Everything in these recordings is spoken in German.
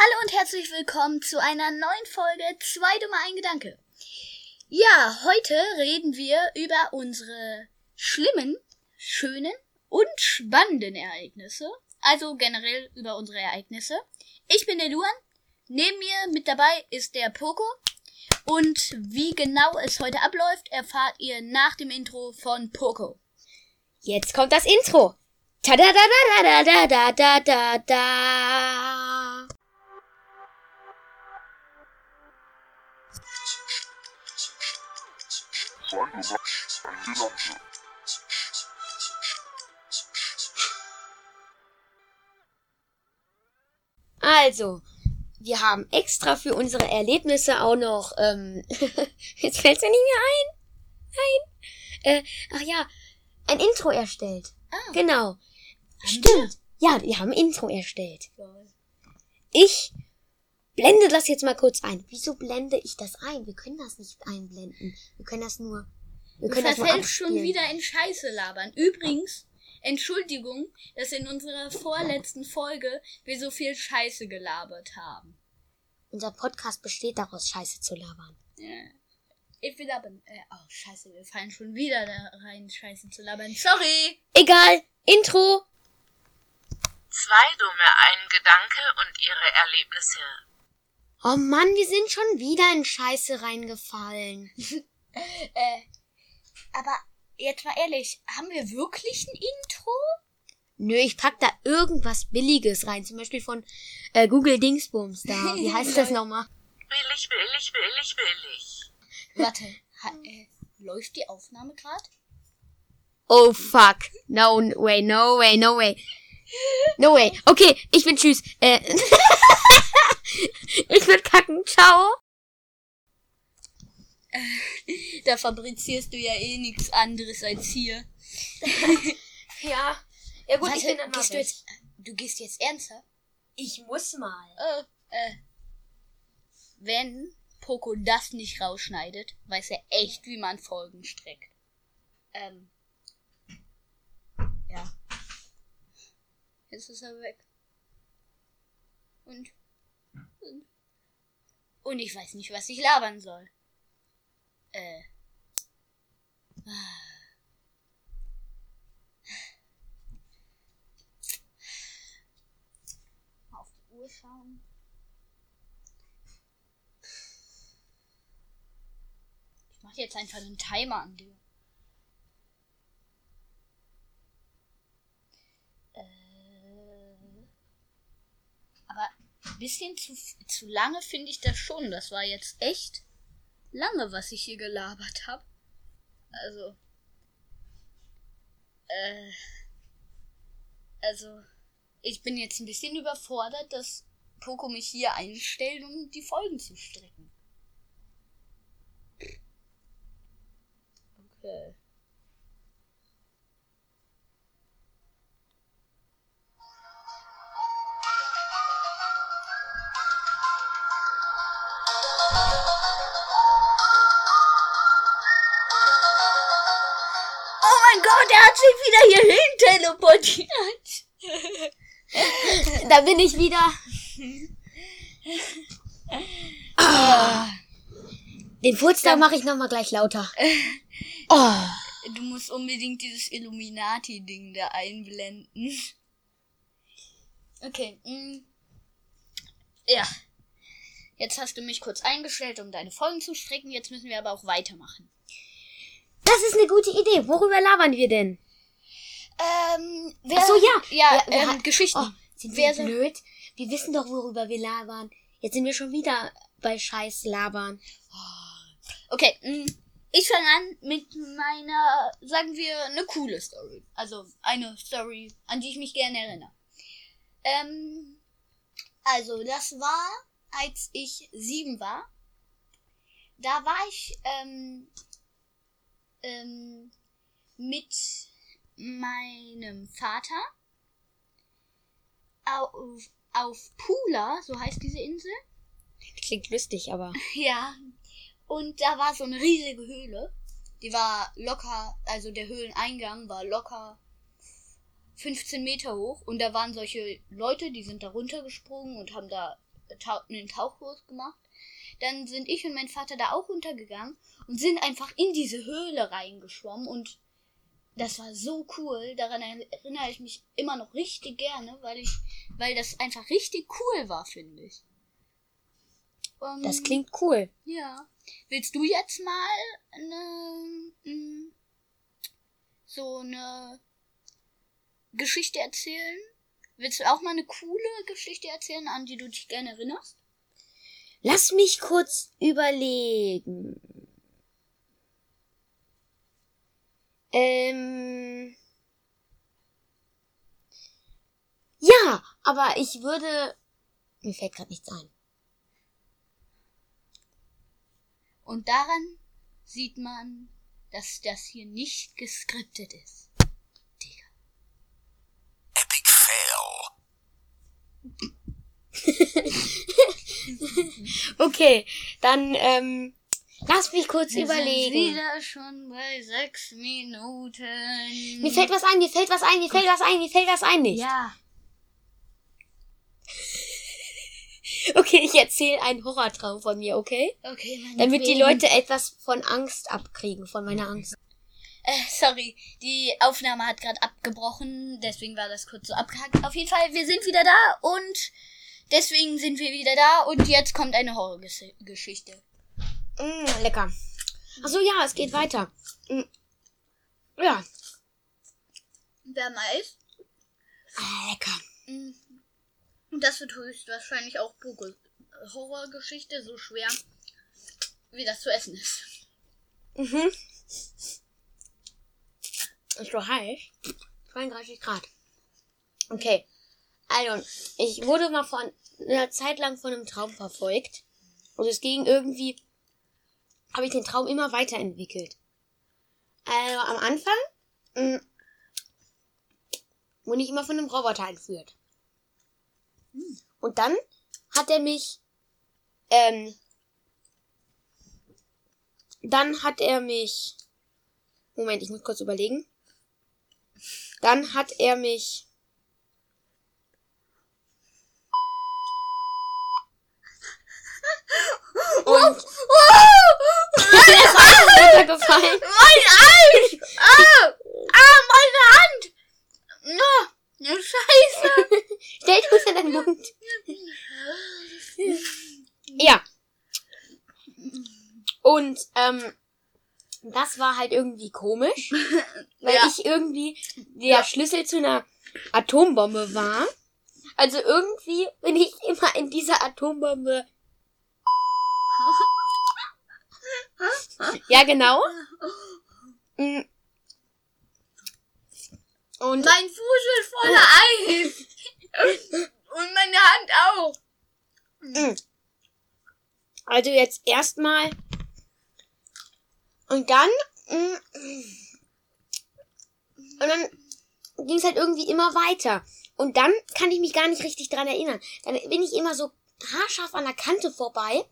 Hallo und herzlich willkommen zu einer neuen Folge Zwei dumme ein Gedanke. Ja, heute reden wir über unsere schlimmen, schönen und spannenden Ereignisse. Also generell über unsere Ereignisse. Ich bin der Luan. Neben mir mit dabei ist der Poco. Und wie genau es heute abläuft, erfahrt ihr nach dem Intro von Poco. Jetzt kommt das Intro. Ta da da da da da da da da da. Also, wir haben extra für unsere Erlebnisse auch noch, ähm, jetzt fällt's mir nicht mehr ein. Nein. Äh, ach ja, ein Intro erstellt. Ah. Genau. Stimmt. Ja, wir haben ein Intro erstellt. Ich blende das jetzt mal kurz ein. Wieso blende ich das ein? Wir können das nicht einblenden. Wir können das nur. Wir Du können das nur verfällst schon abspielen. wieder in Scheiße labern. Übrigens, Entschuldigung, dass in unserer vorletzten Folge wir so viel Scheiße gelabert haben. Unser Podcast besteht daraus, Scheiße zu labern. Ja. Ich will aber, äh, oh, scheiße, wir fallen schon wieder da rein, Scheiße zu labern. Sorry! Egal. Intro. Zwei dumme ein Gedanke und ihre Erlebnisse. Oh Mann, wir sind schon wieder in Scheiße reingefallen. Äh, aber jetzt mal ehrlich, haben wir wirklich ein Intro? Nö, ich pack da irgendwas Billiges rein. Zum Beispiel von äh, Google Dingsbums da. Wie heißt das nochmal? Billig, billig, billig, billig. Warte, ha, äh, läuft die Aufnahme gerade? Oh fuck. No way, no way, no way. No way. Okay, ich bin tschüss. Äh, ich will kacken. Ciao. Da fabrizierst du ja eh nichts anderes als hier. Ja. Ja gut, Warte, ich bin dann gehst du jetzt, du gehst jetzt ernster? Ich muss mal. Äh, äh. Wenn Poco das nicht rausschneidet, weiß er echt, wie man Folgen streckt. Ähm. Ja. Jetzt ist er weg. Und. Und, ich weiß nicht, was ich labern soll. Äh. Auf die Uhr schauen. Ich mache jetzt einfach einen Timer an dir. Äh, aber bisschen zu, zu lange finde ich das schon. Das war jetzt echt lange, was ich hier gelabert habe. Also. Äh. Also. Ich bin jetzt ein bisschen überfordert, dass Poco mich hier einstellt, um die Folgen zu strecken. Okay. Er wieder hierhin teleportiert. Da bin ich wieder. Ah. Den Furz da mache ich nochmal gleich lauter. Oh. Du musst unbedingt dieses Illuminati-Ding da einblenden. Okay. mm. Ja. Jetzt hast du mich kurz eingestellt, um deine Folgen zu strecken. Jetzt müssen wir aber auch weitermachen. Das ist eine gute Idee. Worüber labern wir denn? Ähm, wer, Ach so, ja. Ja, wer ähm, hat- Geschichten. Oh, sind wir soll- blöd? Wir wissen doch, worüber wir labern. Jetzt sind wir schon wieder bei Scheiß labern. Okay, mm, ich fange an mit meiner, sagen wir, eine coole Story. Also eine Story, an die ich mich gerne erinnere. Ähm, also das war, als ich sieben war. Da war ich ähm, ähm, mit meinem Vater auf, auf Pula, so heißt diese Insel. Klingt lustig, aber. Ja. Und da war so eine riesige Höhle. Die war locker, also der Höhleneingang war locker 15 Meter hoch. Und da waren solche Leute, die sind da runtergesprungen und haben da Tau einen Tauchkurs gemacht. Dann sind ich und mein Vater da auch runtergegangen und sind einfach in diese Höhle reingeschwommen und das war so cool. Daran erinnere ich mich immer noch richtig gerne, weil ich, weil das einfach richtig cool war, finde ich. Um, das klingt cool. Ja. Willst du jetzt mal eine, mm, so eine Geschichte erzählen? Willst du auch mal eine coole Geschichte erzählen, an die du dich gerne erinnerst? Lass mich kurz überlegen. Ähm. Ja, aber ich würde. Mir fällt gerade nichts ein. Und daran sieht man, dass das hier nicht geskriptet ist. Digga. Epic Fail. okay, dann ähm, lass mich kurz Wir überlegen. Sind wieder schon bei sechs Minuten. Mir fällt was ein, mir fällt was ein, mir fällt was ein, mir fällt was ein nicht. Ja. Okay, ich erzähle einen Horrortraum von mir, okay? Okay, Damit die Leute etwas von Angst abkriegen, von meiner Angst. Äh, sorry, die Aufnahme hat gerade abgebrochen, deswegen war das kurz so abgehackt. Auf jeden Fall, wir sind wieder da und deswegen sind wir wieder da und jetzt kommt eine Horrorgeschichte. Mm, lecker. Achso, ja, es geht weiter. Mm. Ja. Wer Mais? Ah, lecker. Mm. Und das wird höchstwahrscheinlich auch pure Horrorgeschichte, so schwer, wie das zu essen ist. Mhm. Ist so heiß. 32 Grad. Okay. Also, ich wurde mal von einer Zeit lang von einem Traum verfolgt. Und es ging irgendwie, habe ich den Traum immer weiterentwickelt. Also am Anfang mh, wurde ich immer von einem Roboter entführt. Und dann hat er mich, ähm, dann hat er mich, Moment, ich muss kurz überlegen. Dann hat er mich, und, runtergefallen. Mein Arsch! Ah! Ah, meine Hand! Ah, ne Scheiße! Stell dich in deinen Mund. Ja. Und, ähm, das war halt irgendwie komisch, weil Ja. ich irgendwie der Ja. Schlüssel zu einer Atombombe war. Also irgendwie bin ich immer in dieser Atombombe. Ja, genau. Mm. Und Mein Fuß ist voller Eis! Und meine Hand auch! Mm. Also jetzt erstmal. Und dann. mm, Und dann ging es halt irgendwie immer weiter. Und dann kann ich mich gar nicht richtig dran erinnern. Dann bin ich immer so haarscharf an der Kante vorbei.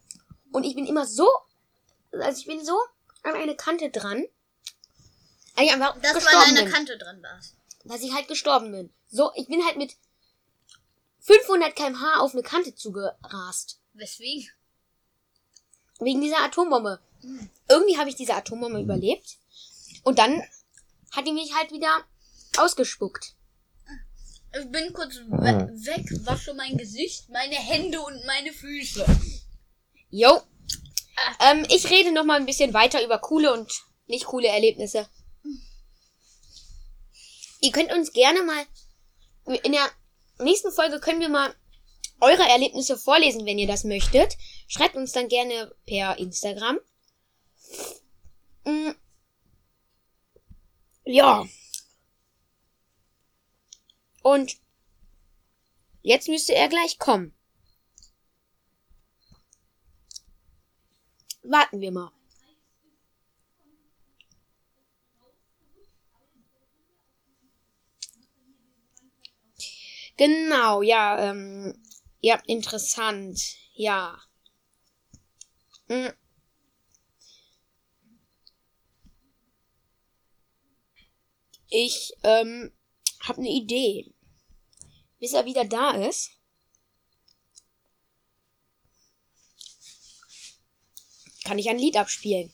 Und ich bin immer so. Also ich bin so an eine Kante dran. Ich einfach Dass du an gestorben einer bin. Kante dran warst. Dass ich halt gestorben bin. So, ich bin halt mit 500 kmh auf eine Kante zugerast. Weswegen? Wegen dieser Atombombe. Irgendwie habe ich diese Atombombe überlebt. Und dann hat die mich halt wieder ausgespuckt. Ich bin kurz we weg, wasche mein Gesicht, meine Hände und meine Füße. Jo. Ähm, ich rede noch mal ein bisschen weiter über coole und nicht coole Erlebnisse. Ihr könnt uns gerne mal in der nächsten Folge können wir mal eure Erlebnisse vorlesen, wenn ihr das möchtet. Schreibt uns dann gerne per Instagram. Mm. Ja. Und jetzt müsste er gleich kommen. Warten wir mal. Genau, ja, ähm, ja, interessant, ja. Hm. Ich, ähm, hab ne Idee. Bis er wieder da ist. Kann ich ein Lied abspielen.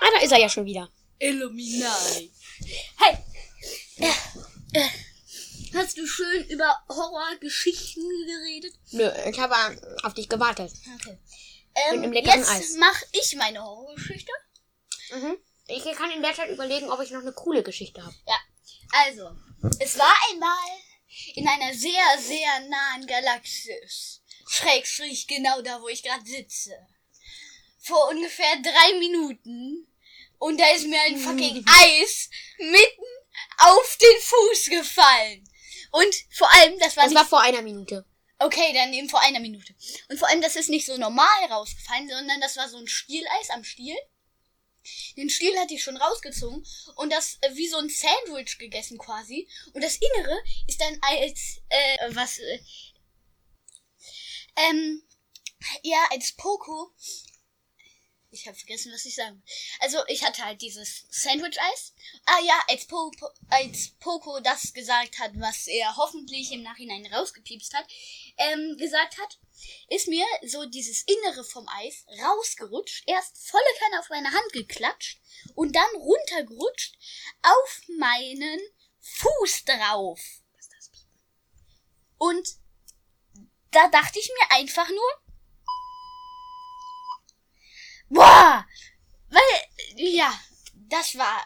Ah, da ist er ja schon wieder. Illuminati. Hey! Hast du schön über Horrorgeschichten geredet? Nö, ich habe äh, auf dich gewartet. Okay. Mit Ähm, leckeren jetzt Eis. mach ich meine Horrorgeschichte. Mhm. Ich kann in der Zeit überlegen, ob ich noch eine coole Geschichte habe. Ja. Also, es war einmal in einer sehr, sehr nahen Galaxis. Schrägstrich genau da, wo ich gerade sitze. Vor ungefähr drei Minuten. Und da ist mir ein fucking Eis mitten auf den Fuß gefallen. Und vor allem, das war Das war vor einer Minute. Okay, dann eben vor einer Minute. Und vor allem, das ist nicht so normal rausgefallen, sondern das war so ein Stieleis am Stiel. Den Stiel hatte ich schon rausgezogen und das äh, wie so ein Sandwich gegessen quasi. Und das Innere ist dann als, äh, was, äh, ähm, ja, als Poco. Ich habe vergessen, was ich sagen. will. Also, ich hatte halt dieses Sandwich-Eis. Ah ja, als, po als Poco das gesagt hat, was er hoffentlich im Nachhinein rausgepiepst hat, ähm, gesagt hat, ist mir so dieses Innere vom Eis rausgerutscht, erst volle Kanne auf meine Hand geklatscht und dann runtergerutscht auf meinen Fuß drauf. Und da dachte ich mir einfach nur, boah, weil, ja, das war,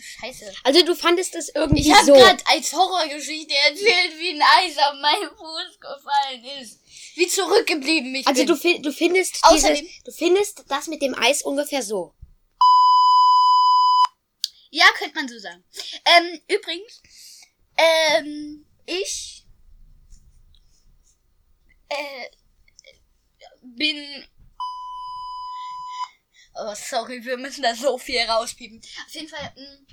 scheiße. Also du fandest es irgendwie Ich habe so. gerade als Horrorgeschichte erzählt, wie ein Eis auf meinen Fuß gefallen ist. Wie zurückgeblieben ich Also bin. du, fi- du findest Außerdem- dieses, du findest das mit dem Eis ungefähr so. Ja, könnte man so sagen. Ähm, übrigens, ähm, ich äh, bin. Oh, sorry, wir müssen da so viel rauspiepen. Auf jeden Fall, mh,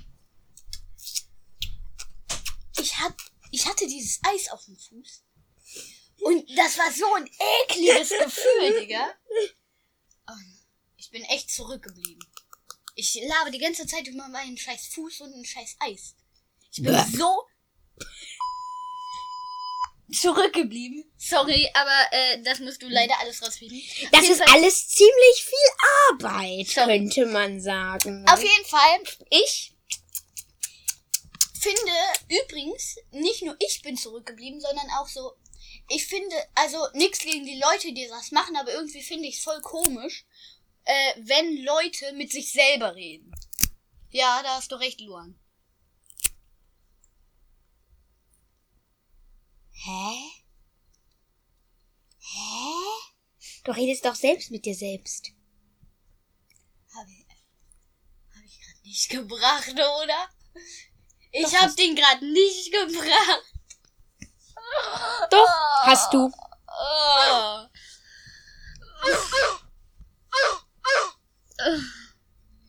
ich hab, ich hatte dieses Eis auf dem Fuß. Und das war so ein ekliges Gefühl, Digga. Ich bin echt zurückgeblieben. Ich labe die ganze Zeit über meinen scheiß Fuß und ein scheiß Eis. Ich bin Bäh. so zurückgeblieben. Sorry, aber äh, das musst du leider alles rauspiepen. Auf Das ist Fall- alles ziemlich viel Arbeit, Sorry. könnte man sagen. Auf jeden Fall, ich finde übrigens, nicht nur ich bin zurückgeblieben, sondern auch so, ich finde, also nichts gegen die Leute, die das machen, aber irgendwie finde ich es voll komisch, äh, wenn Leute mit sich selber reden. Ja, da hast du recht, Luan. Hä? Hä? Du redest doch selbst mit dir selbst. Habe ich, hab ich gerade nicht gebracht, oder? Ich Doch, hab den gerade nicht gebracht. Doch, hast du.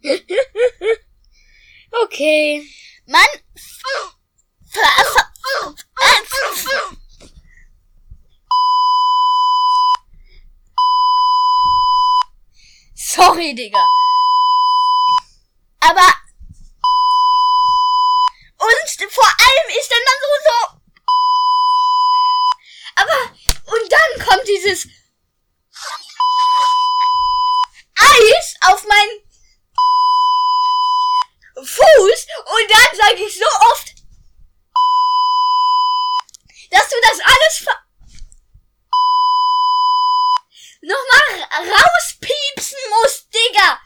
Okay. Mann! Sorry, Digga. Aber. Und vor allem ist dann dann so so. Aber. Und dann kommt dieses. Eis auf meinen Fuß und dann sage ich so oft, dass du das alles ver nochmal rauspiepsen musst, Digga.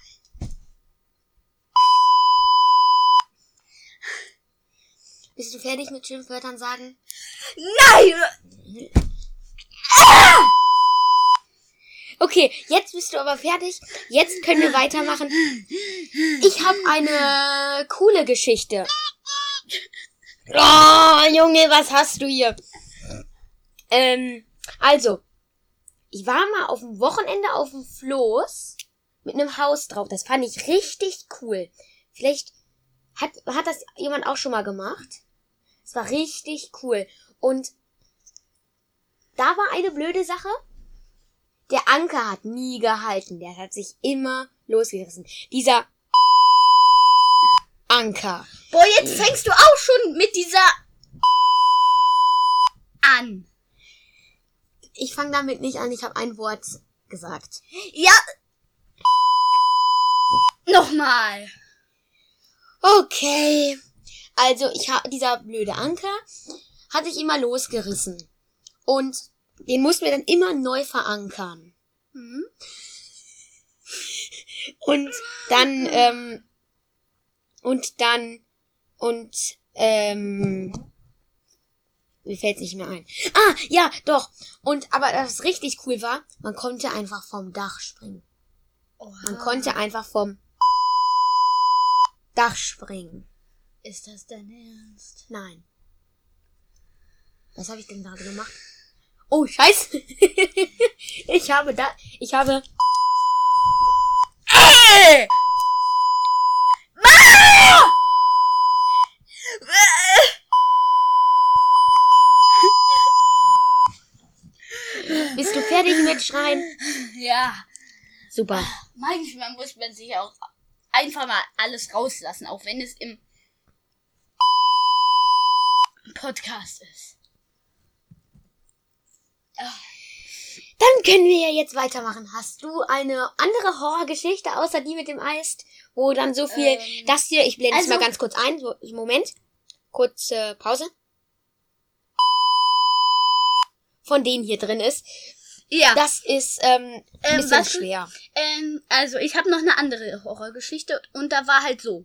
Bist du fertig mit Schimpfwörtern sagen? Nein! Okay, jetzt bist du aber fertig. Jetzt können wir weitermachen. Ich habe eine coole Geschichte. Oh, Junge, was hast du hier? Ähm, also, ich war mal auf dem Wochenende auf dem Floß mit einem Haus drauf. Das fand ich richtig cool. Vielleicht hat, hat das jemand auch schon mal gemacht. Es war richtig cool. Und da war eine blöde Sache. Der Anker hat nie gehalten. Der hat sich immer losgerissen. Dieser Anker. Boah, jetzt fängst du auch schon mit dieser an. Ich fange damit nicht an, ich habe ein Wort gesagt. Ja. Nochmal. Okay. Also, ich habe dieser blöde Anker hatte ich immer losgerissen. Und den mussten wir dann immer neu verankern. Hm? Und dann, ähm, und dann, und, ähm, mir fällt's nicht mehr ein. Ah, ja, doch. Und, aber was richtig cool war, man konnte einfach vom Dach springen. Man konnte einfach vom Dach springen. Ist das dein Ernst? Nein. Was habe ich denn gerade gemacht? Oh, scheiße. ich habe da, ich habe, Ey! bist du fertig mit Schreien? Ja. Super. Manchmal muss man sich auch einfach mal alles rauslassen, auch wenn es im Podcast ist. Dann können wir ja jetzt weitermachen. Hast du eine andere Horrorgeschichte außer die mit dem Eis, wo dann so viel, Ähm, das hier, ich blende es also- mal ganz kurz ein, so, Moment. Kurze Pause. Von denen hier drin ist. Ja. Das ist ähm, ein Ähm, bisschen du- schwer. Ähm, also ich habe noch eine andere Horrorgeschichte und da war halt so.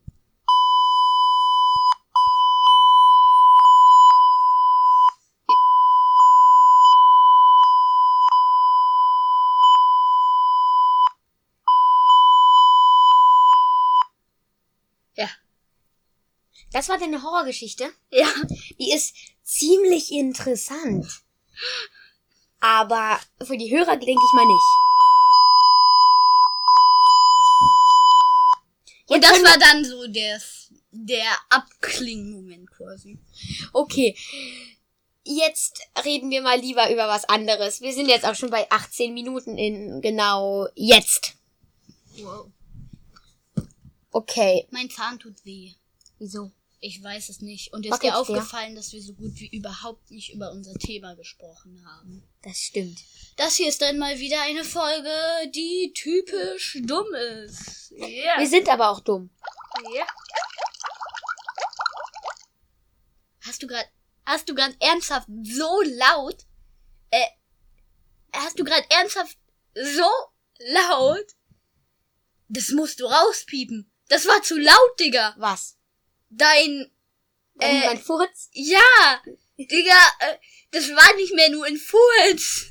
Ja. Das war deine Horrorgeschichte. Ja. Die ist ziemlich interessant. Aber für die Hörer denke ich mal nicht. Und das war dann so der, der Abklingmoment quasi. Okay. Jetzt reden wir mal lieber über was anderes. Wir sind jetzt auch schon bei 18 Minuten in genau jetzt. Wow. Okay. Mein Zahn tut weh. Wieso? Ich weiß es nicht. Und ist Was dir aufgefallen, dass wir so gut wie überhaupt nicht über unser Thema gesprochen haben? Das stimmt. Das hier ist dann mal wieder eine Folge, die typisch dumm ist. Ja. Wir sind aber auch dumm. ja. Hast du gerade, hast du gerade ernsthaft so laut, äh, hast du gerade ernsthaft so laut? Das musst du rauspiepen. Das war zu laut, Digga. Was? Dein, Äh, Äh, mein Furz? ja, Digga, äh, das war nicht mehr nur ein Furz.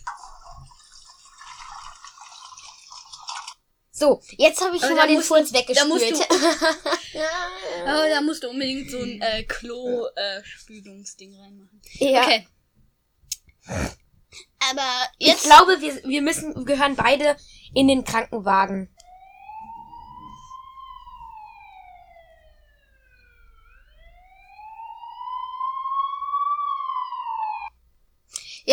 So, jetzt habe ich schon mal den Furz du- da weggespült. Aber da musst du unbedingt so ein äh, Klo-Spülungsding reinmachen. ja. Okay. Aber Ich jetzt. glaube, wir, wir müssen, gehören beide in den Krankenwagen.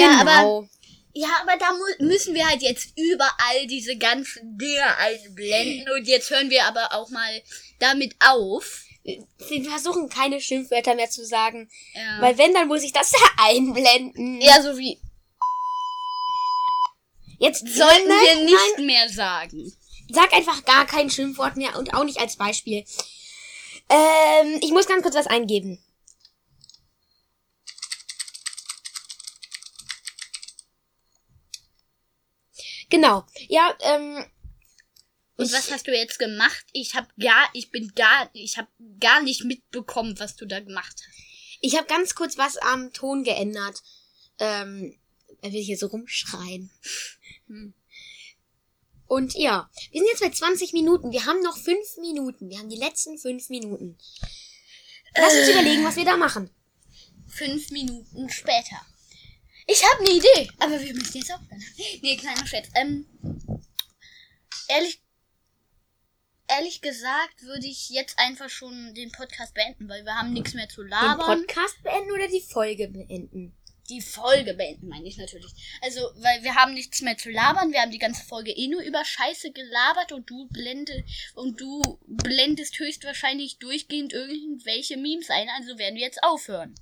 Ja, aber Genau. ja, aber da mu müssen wir halt jetzt überall diese ganzen Dinge einblenden und jetzt hören wir aber auch mal damit auf. Wir versuchen keine Schimpfwörter mehr zu sagen. Ja, Weil wenn, dann muss ich das einblenden. ja so wie Jetzt sollten nein, wir nicht Nein, mehr sagen. sag einfach gar kein Schimpfwort mehr und auch nicht als Beispiel. Ähm, ich muss ganz kurz was eingeben. Genau. Ja, ähm. Und ich- was hast du jetzt gemacht? Ich hab gar, ich bin gar, ich hab gar nicht mitbekommen, was du da gemacht hast. Ich habe ganz kurz was am Ton geändert. Ähm, er will hier so rumschreien. Hm. Und ja, wir sind jetzt bei 20 Minuten. Wir haben noch 5 Minuten. Wir haben die letzten 5 Minuten. Lass uns überlegen, was wir da machen. Fünf Minuten später. Ich habe eine Idee, aber wir müssen jetzt aufhören. Nee, kleiner Scherz. Ähm, ehrlich, ehrlich gesagt würde ich jetzt einfach schon den Podcast beenden, weil wir haben nichts mehr zu Den labern. Podcast beenden oder die Folge beenden? die Folge beenden, meine ich natürlich. Also, weil wir haben nichts mehr zu labern. Wir haben die ganze Folge eh nur über Scheiße gelabert und du blende, und du blendest höchstwahrscheinlich durchgehend irgendwelche Memes ein. Also werden wir jetzt aufhören.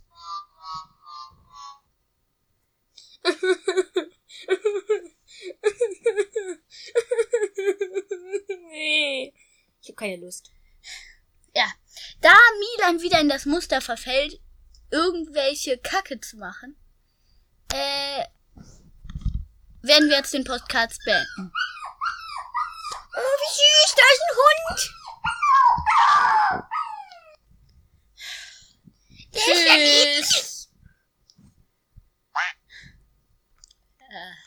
nee. Ich habe keine Lust. Ja. Da Milan wieder in das Muster verfällt, irgendwelche Kacke zu machen, äh, werden wir jetzt den Podcast beenden. Oh, wie süß, da ist ein Hund! Der Tschüss. Uh.